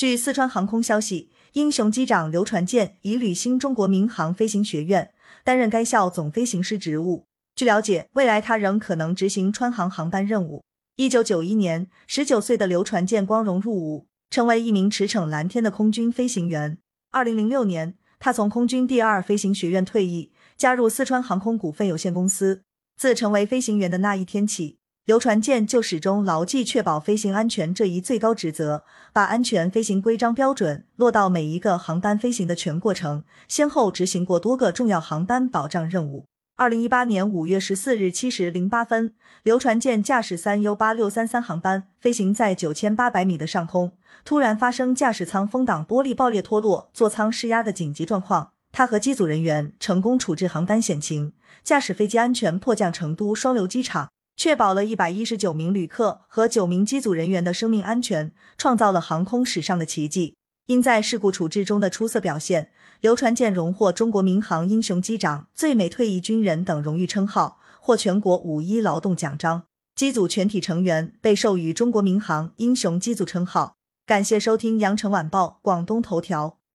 据四川航空消息，英雄机长刘传健已履新中国民航飞行学院，担任该校总飞行师职务。据了解，未来他仍可能执行川航航班任务。一九九一年，十九岁的刘传健光荣入伍，成为一名驰骋蓝天的空军飞行员。二零零六年，他从空军第二飞行学院退役，加入四川航空股份有限公司。自成为飞行员的那一天起，刘传健就始终牢记确保飞行安全这一最高职责，把安全飞行规章标准落到每一个航班飞行的全过程，先后执行过多个重要航班保障任务。二零一八年五月十四日七时零八分，刘传健驾驶三 U 八六三三航班飞行在九千八百米的上空，突然发生驾驶舱风挡玻璃爆裂脱落、座舱失压的紧急状况。他和机组人员成功处置航班险情，驾驶飞机安全迫降成都双流机场，确保了一百一十九名旅客和九名机组人员的生命安全，创造了航空史上的奇迹。因在事故处置中的出色表现。刘传健荣获中国民航英雄机长、最美退役军人等荣誉称号，获全国五一劳动奖章。机组全体成员被授予中国民航英雄机组称号。感谢收听羊城晚报广东头条。